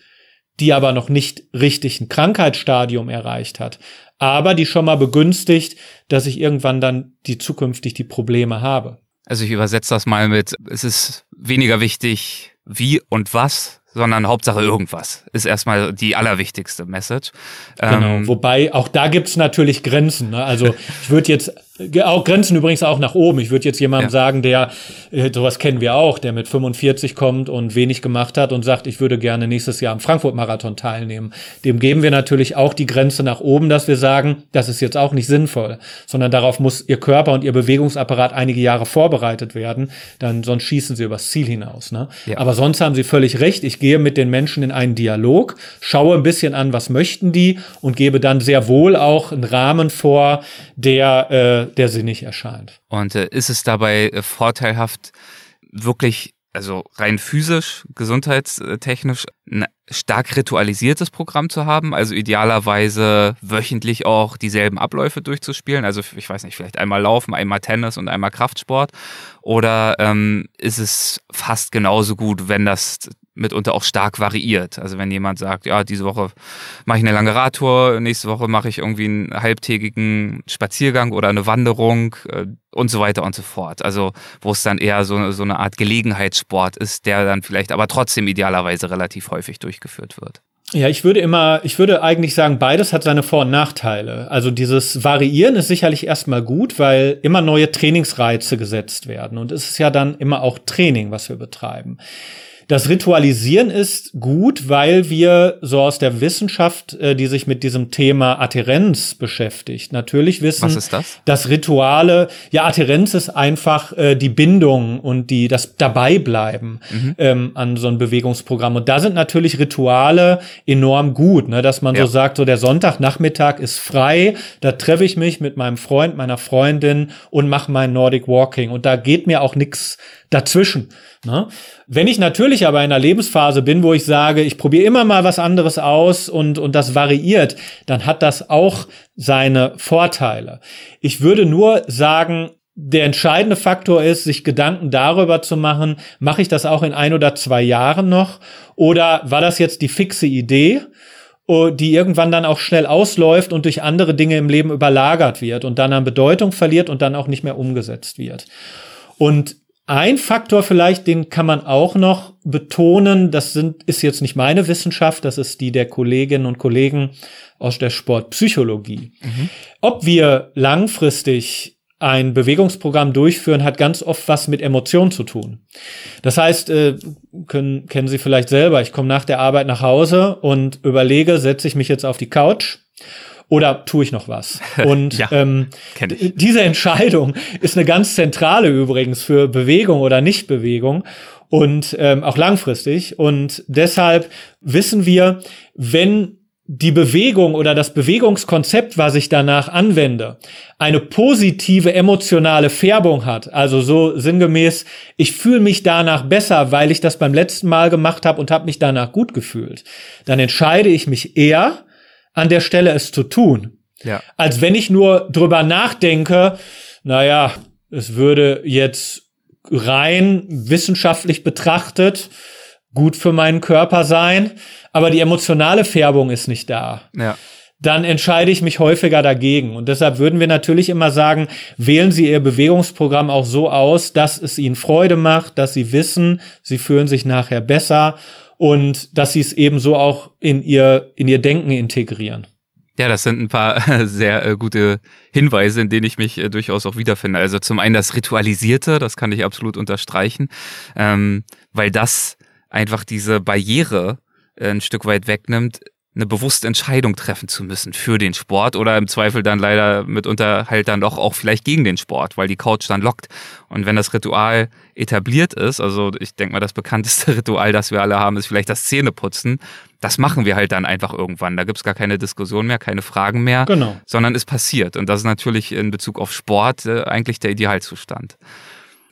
die aber noch nicht richtig ein Krankheitsstadium erreicht hat, aber die schon mal begünstigt, dass ich irgendwann dann die zukünftig die Probleme habe. Also ich übersetze das mal mit, es ist weniger wichtig, wie und was, sondern Hauptsache irgendwas ist erstmal die allerwichtigste Message. Genau, ähm, wobei auch da gibt's natürlich Grenzen. Ne? Also ich würde jetzt auch Grenzen übrigens auch nach oben. Ich würde jetzt jemandem ja. sagen, der, äh, sowas kennen wir auch, der mit 45 kommt und wenig gemacht hat und sagt, ich würde gerne nächstes Jahr am Frankfurt-Marathon teilnehmen. Dem geben wir natürlich auch die Grenze nach oben, dass wir sagen, das ist jetzt auch nicht sinnvoll, sondern darauf muss ihr Körper und ihr Bewegungsapparat einige Jahre vorbereitet werden, dann sonst schießen sie übers Ziel hinaus. Ne? Ja. Aber sonst haben sie völlig recht. Ich gehe mit den Menschen in einen Dialog, schaue ein bisschen an, was möchten die und gebe dann sehr wohl auch einen Rahmen vor, der äh, der sinnig erscheint. Und äh, ist es dabei äh, vorteilhaft, wirklich, also rein physisch, gesundheitstechnisch, ein stark ritualisiertes Programm zu haben, also idealerweise wöchentlich auch dieselben Abläufe durchzuspielen, also ich weiß nicht, vielleicht einmal Laufen, einmal Tennis und einmal Kraftsport, oder ähm, ist es fast genauso gut, wenn das mitunter auch stark variiert. Also wenn jemand sagt, ja, diese Woche mache ich eine lange Radtour, nächste Woche mache ich irgendwie einen halbtägigen Spaziergang oder eine Wanderung äh, und so weiter und so fort. Also wo es dann eher so, so eine Art Gelegenheitssport ist, der dann vielleicht aber trotzdem idealerweise relativ häufig durchgeführt wird. Ja, ich würde immer, ich würde eigentlich sagen, beides hat seine Vor- und Nachteile. Also dieses Variieren ist sicherlich erstmal gut, weil immer neue Trainingsreize gesetzt werden. Und es ist ja dann immer auch Training, was wir betreiben. Das Ritualisieren ist gut, weil wir so aus der Wissenschaft, äh, die sich mit diesem Thema Adherenz beschäftigt, natürlich wissen, Was ist das? dass Rituale, ja, Adherenz ist einfach äh, die Bindung und die das Dabeibleiben Mhm. ähm, an so ein Bewegungsprogramm. Und da sind natürlich Rituale enorm gut, ne, dass man Ja. so sagt, so der Sonntagnachmittag ist frei, da treffe ich mich mit meinem Freund, meiner Freundin und mache mein Nordic Walking. Und da geht mir auch nichts dazwischen. Ne? Wenn ich natürlich aber in einer Lebensphase bin, wo ich sage, ich probiere immer mal was anderes aus und, und das variiert, dann hat das auch seine Vorteile. Ich würde nur sagen, der entscheidende Faktor ist, sich Gedanken darüber zu machen, mache ich das auch in ein oder zwei Jahren noch oder war das jetzt die fixe Idee? oh, die irgendwann dann auch schnell ausläuft und durch andere Dinge im Leben überlagert wird und dann an Bedeutung verliert und dann auch nicht mehr umgesetzt wird. Und ein Faktor vielleicht, den kann man auch noch betonen, das sind, ist jetzt nicht meine Wissenschaft, das ist die der Kolleginnen und Kollegen aus der Sportpsychologie. Ob wir langfristig ein Bewegungsprogramm durchführen, hat ganz oft was mit Emotionen zu tun. Das heißt, äh, können, kennen Sie vielleicht selber, ich komme nach der Arbeit nach Hause und überlege, setze ich mich jetzt auf die Couch oder tue ich noch was? *laughs* Und Ja, ähm, diese Entscheidung ist eine ganz zentrale übrigens für Bewegung oder Nichtbewegung und ähm, auch langfristig. Und deshalb wissen wir, wenn die Bewegung oder das Bewegungskonzept, was ich danach anwende, eine positive emotionale Färbung hat, also so sinngemäß, ich fühle mich danach besser, weil ich das beim letzten Mal gemacht habe und habe mich danach gut gefühlt, dann entscheide ich mich eher, an der Stelle es zu tun, Ja. als wenn ich nur drüber nachdenke, naja, es würde jetzt rein wissenschaftlich betrachtet gut für meinen Körper sein, aber die emotionale Färbung ist nicht da. Ja. Dann entscheide ich mich häufiger dagegen. Und deshalb würden wir natürlich immer sagen, wählen Sie Ihr Bewegungsprogramm auch so aus, dass es Ihnen Freude macht, dass Sie wissen, Sie fühlen sich nachher besser und dass Sie es ebenso auch in Ihr, in Ihr Denken integrieren. Ja, das sind ein paar *laughs* sehr äh, gute Hinweise, in denen ich mich äh, durchaus auch wiederfinde. Also zum einen das Ritualisierte, das kann ich absolut unterstreichen, ähm, weil das einfach diese Barriere äh, ein Stück weit wegnimmt, eine bewusste Entscheidung treffen zu müssen für den Sport oder im Zweifel dann leider mitunter halt dann doch auch vielleicht gegen den Sport, weil die Couch dann lockt. Und wenn das Ritual etabliert ist, also ich denke mal, das bekannteste *laughs* Ritual, das wir alle haben, ist vielleicht das Zähneputzen. Das machen wir halt dann einfach irgendwann. Da gibt's gar keine Diskussion mehr, keine Fragen mehr, Genau. sondern es passiert. Und das ist natürlich in Bezug auf Sport äh, eigentlich der Idealzustand.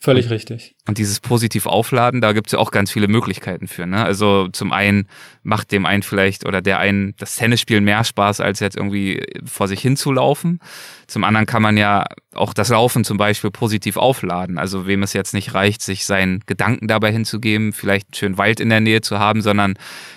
Völlig richtig. Und dieses positiv aufladen, da gibt's ja auch ganz viele Möglichkeiten für. Ne? Also zum einen macht dem einen vielleicht oder der einen das Tennisspielen mehr Spaß, als jetzt irgendwie vor sich hinzulaufen. Zum anderen kann man ja auch das Laufen zum Beispiel positiv aufladen. Also wem es jetzt nicht reicht, sich seinen Gedanken dabei hinzugeben, vielleicht einen schönen Wald in der Nähe zu haben, sondern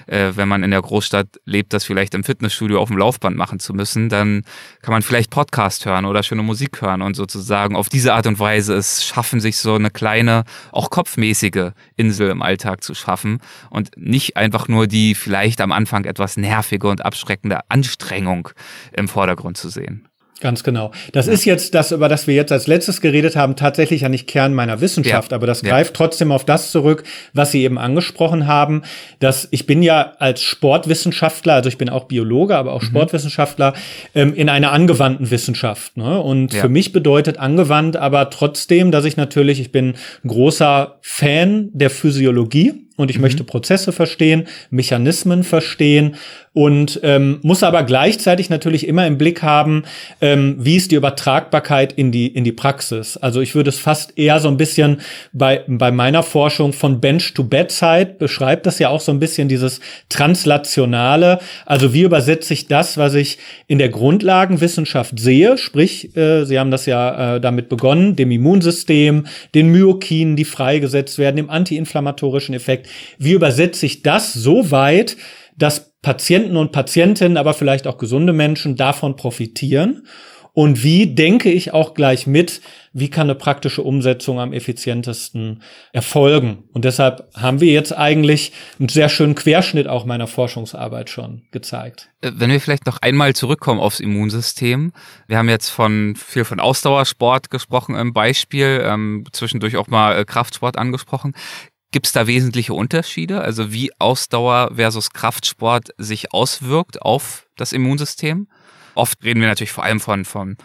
äh, wenn man in der Großstadt lebt, das vielleicht im Fitnessstudio auf dem Laufband machen zu müssen, dann kann man vielleicht Podcast hören oder schöne Musik hören und sozusagen auf diese Art und Weise es schaffen, sich so eine kleine, auch kopfmäßige Insel im Alltag zu schaffen und nicht einfach nur die vielleicht am Anfang etwas nervige und abschreckende Anstrengung im Vordergrund zu sehen. Ganz genau. Das ist jetzt das, über das wir jetzt als letztes geredet haben, tatsächlich ja nicht Kern meiner Wissenschaft, Ja. aber das Ja. greift trotzdem auf das zurück, was Sie eben angesprochen haben, dass ich bin ja als Sportwissenschaftler, also ich bin auch Biologe, aber auch Mhm. Sportwissenschaftler ähm, in einer angewandten Wissenschaft. Ne? Und Ja. für mich bedeutet angewandt aber trotzdem, dass ich natürlich, ich bin ein großer Fan der Physiologie und ich möchte Prozesse verstehen, Mechanismen verstehen und ähm, muss aber gleichzeitig natürlich immer im Blick haben, ähm, wie ist die Übertragbarkeit in die in die Praxis. Also ich würde es fast eher so ein bisschen bei bei meiner Forschung von Bench to Bedside beschreibt das ja auch so ein bisschen dieses translationale. Also wie übersetze ich das, was ich in der Grundlagenwissenschaft sehe, sprich, äh, Sie haben das ja äh, damit begonnen, dem Immunsystem, den Myokinen, die freigesetzt werden, dem antiinflammatorischen Effekt. Wie übersetze ich das so weit, dass Patienten und Patientinnen, aber vielleicht auch gesunde Menschen davon profitieren? und wie denke ich auch gleich mit, wie kann eine praktische Umsetzung am effizientesten erfolgen. Und deshalb haben wir jetzt eigentlich einen sehr schönen Querschnitt auch meiner Forschungsarbeit schon gezeigt. Äh, wenn wir vielleicht noch einmal zurückkommen aufs Immunsystem. Wir haben jetzt von viel von Ausdauersport gesprochen im Beispiel, ähm, zwischendurch auch mal äh, Kraftsport angesprochen. Gibt es da wesentliche Unterschiede? Also wie Ausdauer versus Kraftsport sich auswirkt auf das Immunsystem? Oft reden wir natürlich vor allem von, von,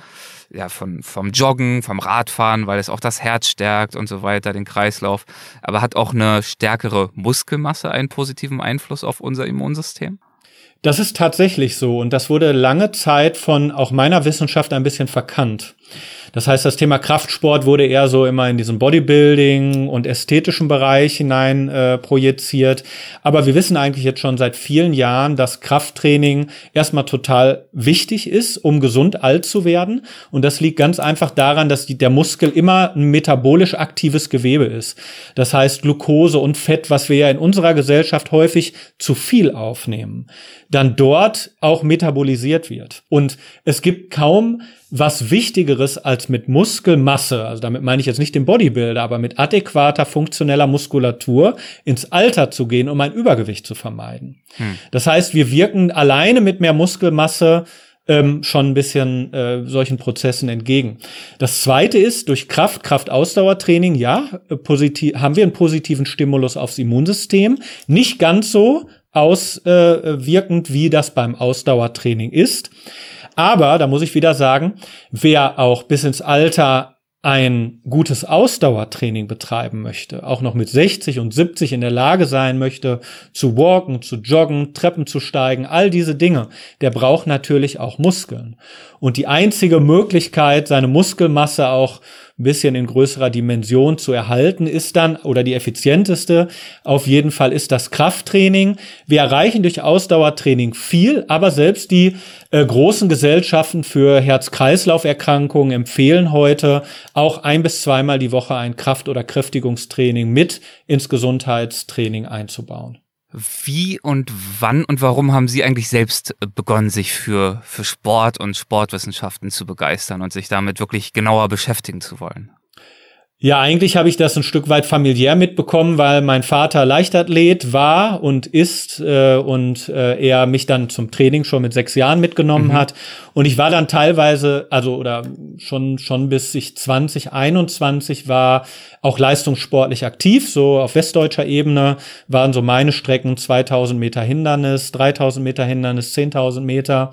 ja, von, vom Joggen, vom Radfahren, weil es auch das Herz stärkt und so weiter, den Kreislauf. Aber hat auch eine stärkere Muskelmasse einen positiven Einfluss auf unser Immunsystem? Das ist tatsächlich so und das wurde lange Zeit von auch meiner Wissenschaft ein bisschen verkannt. Das heißt, das Thema Kraftsport wurde eher so immer in diesen Bodybuilding und ästhetischen Bereich hinein äh, projiziert. Aber wir wissen eigentlich jetzt schon seit vielen Jahren, dass Krafttraining erstmal total wichtig ist, um gesund alt zu werden. Und das liegt ganz einfach daran, dass die, der Muskel immer ein metabolisch aktives Gewebe ist. Das heißt, Glucose und Fett, was wir ja in unserer Gesellschaft häufig zu viel aufnehmen, dann dort auch metabolisiert wird. Und es gibt kaum was Wichtigeres als mit Muskelmasse, also damit meine ich jetzt nicht den Bodybuilder, aber mit adäquater funktioneller Muskulatur ins Alter zu gehen, um ein Übergewicht zu vermeiden. Hm. Das heißt, wir wirken alleine mit mehr Muskelmasse ähm, schon ein bisschen äh, solchen Prozessen entgegen. Das zweite ist, durch Kraft, Kraft-Ausdauertraining, ja, äh, positiv, haben wir einen positiven Stimulus aufs Immunsystem. Nicht ganz so auswirkend, äh, wie das beim Ausdauertraining ist. Aber da muss ich wieder sagen, wer auch bis ins Alter ein gutes Ausdauertraining betreiben möchte, auch noch mit 60 und 70 in der Lage sein möchte, zu walken, zu joggen, Treppen zu steigen, all diese Dinge, der braucht natürlich auch Muskeln. Und die einzige Möglichkeit, seine Muskelmasse auch bisschen in größerer Dimension zu erhalten, ist dann, oder die effizienteste auf jeden Fall ist das Krafttraining. Wir erreichen durch Ausdauertraining viel, aber selbst die äh, großen Gesellschaften für Herz-Kreislauf-Erkrankungen empfehlen heute auch ein bis zweimal die Woche ein Kraft- oder Kräftigungstraining mit ins Gesundheitstraining einzubauen. Wie und wann und warum haben Sie eigentlich selbst äh, begonnen, sich für, für Sport und Sportwissenschaften zu begeistern und sich damit wirklich genauer beschäftigen zu wollen? Ja, eigentlich habe ich das ein Stück weit familiär mitbekommen, weil mein Vater Leichtathlet war und ist äh, und äh, er mich dann zum Training schon mit sechs Jahren mitgenommen mhm. hat. Und ich war dann teilweise, also oder schon schon bis ich 2021 war, auch leistungssportlich aktiv. So auf westdeutscher Ebene waren so meine Strecken 2000 Meter Hindernis, 3000 Meter Hindernis, 10.000 Meter.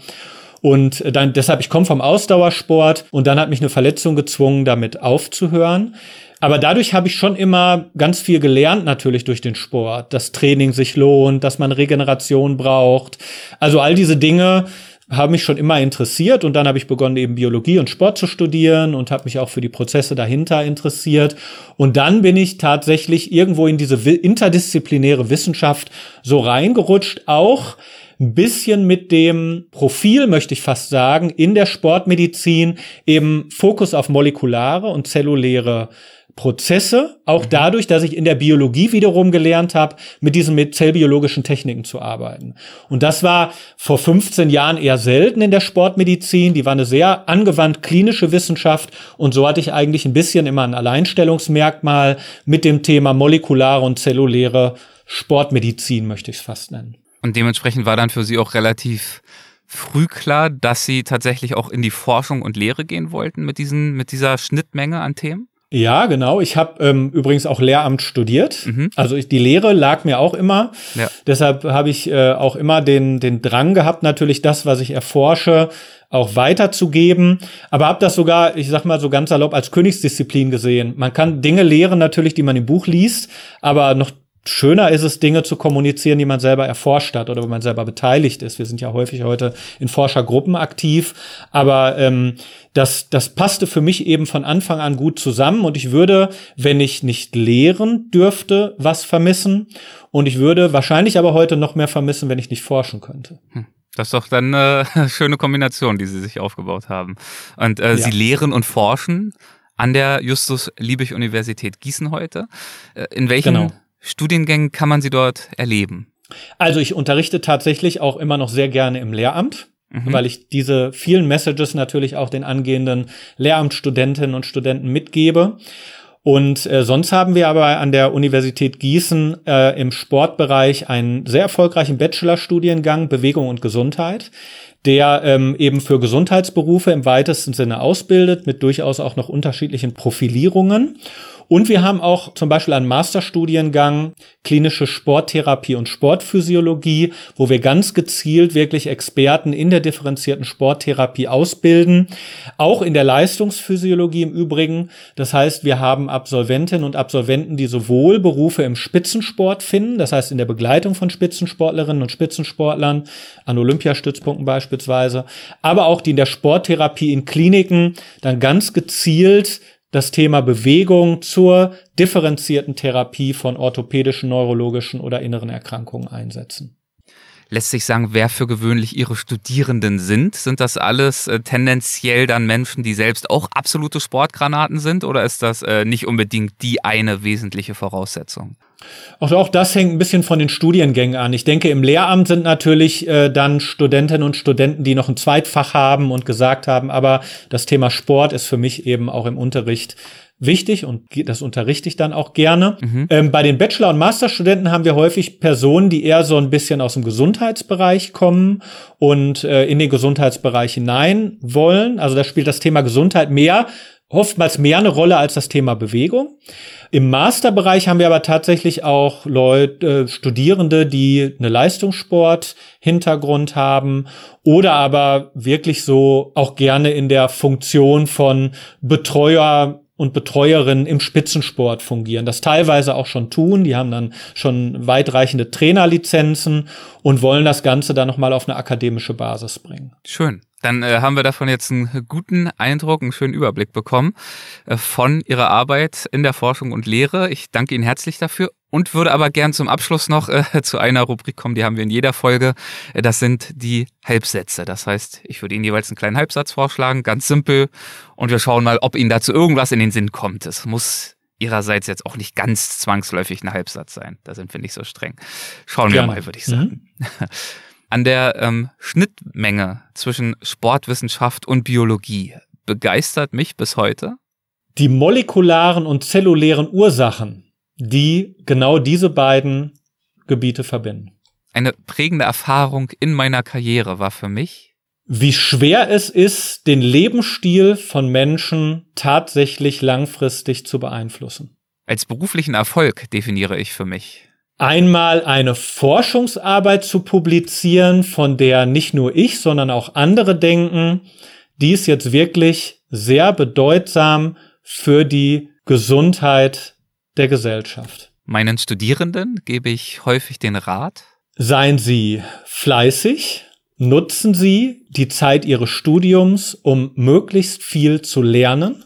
Und dann, deshalb, ich komme vom Ausdauersport und dann hat mich eine Verletzung gezwungen, damit aufzuhören. Aber dadurch habe ich schon immer ganz viel gelernt, natürlich durch den Sport, dass Training sich lohnt, dass man Regeneration braucht. Also all diese Dinge haben mich schon immer interessiert und dann habe ich begonnen eben Biologie und Sport zu studieren und habe mich auch für die Prozesse dahinter interessiert und dann bin ich tatsächlich irgendwo in diese interdisziplinäre Wissenschaft so reingerutscht, auch ein bisschen mit dem Profil, möchte ich fast sagen, in der Sportmedizin eben Fokus auf molekulare und zelluläre Prozesse, auch mhm. dadurch, dass ich in der Biologie wiederum gelernt habe, mit diesen mit zellbiologischen Techniken zu arbeiten. Und das war vor 15 Jahren eher selten in der Sportmedizin. Die war eine sehr angewandt klinische Wissenschaft und so hatte ich eigentlich ein bisschen immer ein Alleinstellungsmerkmal mit dem Thema molekulare und zelluläre Sportmedizin, möchte ich es fast nennen. Und dementsprechend war dann für Sie auch relativ früh klar, dass Sie tatsächlich auch in die Forschung und Lehre gehen wollten mit, diesen, mit dieser Schnittmenge an Themen? Ja, genau. Ich habe ähm, übrigens auch Lehramt studiert. Mhm. Also ich, die Lehre lag mir auch immer. Ja. Deshalb habe ich äh, auch immer den, den Drang gehabt, natürlich das, was ich erforsche, auch weiterzugeben. Aber habe das sogar, ich sag mal so ganz salopp, als Königsdisziplin gesehen. Man kann Dinge lehren natürlich, die man im Buch liest, aber noch schöner ist es, Dinge zu kommunizieren, die man selber erforscht hat oder wo man selber beteiligt ist. Wir sind ja häufig heute in Forschergruppen aktiv, aber ähm, das, das passte für mich eben von Anfang an gut zusammen und ich würde, wenn ich nicht lehren dürfte, was vermissen und ich würde wahrscheinlich aber heute noch mehr vermissen, wenn ich nicht forschen könnte. Hm. Das ist doch dann eine *laughs* schöne Kombination, die Sie sich aufgebaut haben. Und äh, ja. Sie lehren und forschen an der Justus Liebig Universität Gießen heute. Äh, in welchen genau. Studiengängen kann man sie dort erleben? Also ich unterrichte tatsächlich auch immer noch sehr gerne im Lehramt. mhm. weil ich diese vielen Messages natürlich auch den angehenden Lehramtsstudentinnen und Studenten mitgebe. Und äh, sonst haben wir aber an der Universität Gießen äh, im Sportbereich einen sehr erfolgreichen Bachelorstudiengang Bewegung und Gesundheit, der ähm, eben für Gesundheitsberufe im weitesten Sinne ausbildet, mit durchaus auch noch unterschiedlichen Profilierungen. Und wir haben auch zum Beispiel einen Masterstudiengang klinische Sporttherapie und Sportphysiologie, wo wir ganz gezielt wirklich Experten in der differenzierten Sporttherapie ausbilden. Auch in der Leistungsphysiologie im Übrigen. Das heißt, wir haben Absolventinnen und Absolventen, die sowohl Berufe im Spitzensport finden, das heißt in der Begleitung von Spitzensportlerinnen und Spitzensportlern an Olympiastützpunkten beispielsweise, aber auch die in der Sporttherapie in Kliniken dann ganz gezielt das Thema Bewegung zur differenzierten Therapie von orthopädischen, neurologischen oder inneren Erkrankungen einsetzen. Lässt sich sagen, wer für gewöhnlich Ihre Studierenden sind? Sind das alles äh, tendenziell dann Menschen, die selbst auch absolute Sportgranaten sind oder ist das äh, nicht unbedingt die eine wesentliche Voraussetzung? Auch, auch das hängt ein bisschen von den Studiengängen an. Ich denke, im Lehramt sind natürlich äh, dann Studentinnen und Studenten, die noch ein Zweitfach haben und gesagt haben, aber das Thema Sport ist für mich eben auch im Unterricht wichtig und das unterrichte ich dann auch gerne. Mhm. Ähm, bei den Bachelor- und Masterstudenten haben wir häufig Personen, die eher so ein bisschen aus dem Gesundheitsbereich kommen und äh, in den Gesundheitsbereich hinein wollen. Also da spielt das Thema Gesundheit mehr, oftmals mehr eine Rolle als das Thema Bewegung. Im Masterbereich haben wir aber tatsächlich auch Leute, äh, Studierende, die eine Leistungssport-Hintergrund haben oder aber wirklich so auch gerne in der Funktion von Betreuer und Betreuerinnen im Spitzensport fungieren, das teilweise auch schon tun. Die haben dann schon weitreichende Trainerlizenzen und wollen das Ganze dann nochmal auf eine akademische Basis bringen. Schön. Dann äh, haben wir davon jetzt einen guten Eindruck, einen schönen Überblick bekommen äh, von Ihrer Arbeit in der Forschung und Lehre. Ich danke Ihnen herzlich dafür und würde aber gern zum Abschluss noch äh, *laughs* zu einer Rubrik kommen, die haben wir in jeder Folge. Äh, das sind die Halbsätze. Das heißt, ich würde Ihnen jeweils einen kleinen Halbsatz vorschlagen, ganz simpel. Und wir schauen mal, ob Ihnen dazu irgendwas in den Sinn kommt. Es muss Ihrerseits jetzt auch nicht ganz zwangsläufig ein Halbsatz sein. Da sind wir nicht so streng. Schauen Gerne. wir mal, würde ich sagen. Mhm. *laughs* an der ähm, Schnittmenge zwischen Sportwissenschaft und Biologie begeistert mich bis heute? Die molekularen und zellulären Ursachen, die genau diese beiden Gebiete verbinden. Eine prägende Erfahrung in meiner Karriere war für mich, wie schwer es ist, den Lebensstil von Menschen tatsächlich langfristig zu beeinflussen. Als beruflichen Erfolg definiere ich für mich einmal eine Forschungsarbeit zu publizieren, von der nicht nur ich, sondern auch andere denken, die ist jetzt wirklich sehr bedeutsam für die Gesundheit der Gesellschaft. Meinen Studierenden gebe ich häufig den Rat. Seien Sie fleißig, nutzen Sie die Zeit Ihres Studiums, um möglichst viel zu lernen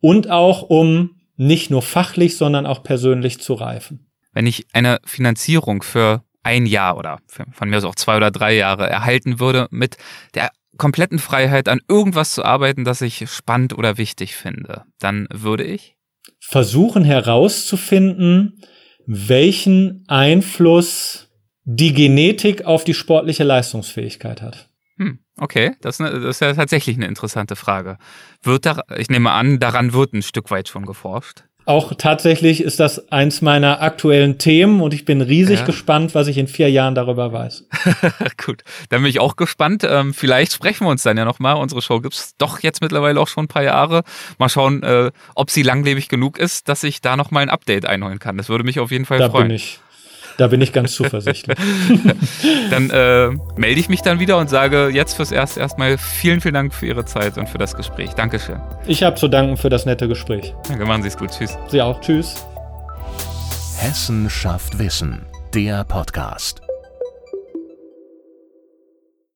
und auch um nicht nur fachlich, sondern auch persönlich zu reifen wenn ich eine Finanzierung für ein Jahr oder von mir aus auch zwei oder drei Jahre erhalten würde, mit der kompletten Freiheit an irgendwas zu arbeiten, das ich spannend oder wichtig finde, dann würde ich versuchen herauszufinden, welchen Einfluss die Genetik auf die sportliche Leistungsfähigkeit hat. Hm, okay, das, das, ist ja tatsächlich eine interessante Frage. Wird da, ich nehme an, daran wird ein Stück weit schon geforscht. Auch tatsächlich ist das eins meiner aktuellen Themen und ich bin riesig ja. gespannt, was ich in vier Jahren darüber weiß. *laughs* Gut, dann bin ich auch gespannt. Ähm, vielleicht sprechen wir uns dann ja nochmal. Unsere Show gibt's doch jetzt mittlerweile auch schon ein paar Jahre. Mal schauen, äh, ob sie langlebig genug ist, dass ich da nochmal ein Update einholen kann. Das würde mich auf jeden Fall da freuen. Bin ich. Da bin ich ganz zuversichtlich. *laughs* dann äh, melde ich mich dann wieder und sage jetzt fürs Erste erstmal vielen, vielen Dank für Ihre Zeit und für das Gespräch. Dankeschön. Ich habe zu danken für das nette Gespräch. Danke, machen Sie es gut. Tschüss. Sie auch. Tschüss. Hessen schafft Wissen. Der Podcast.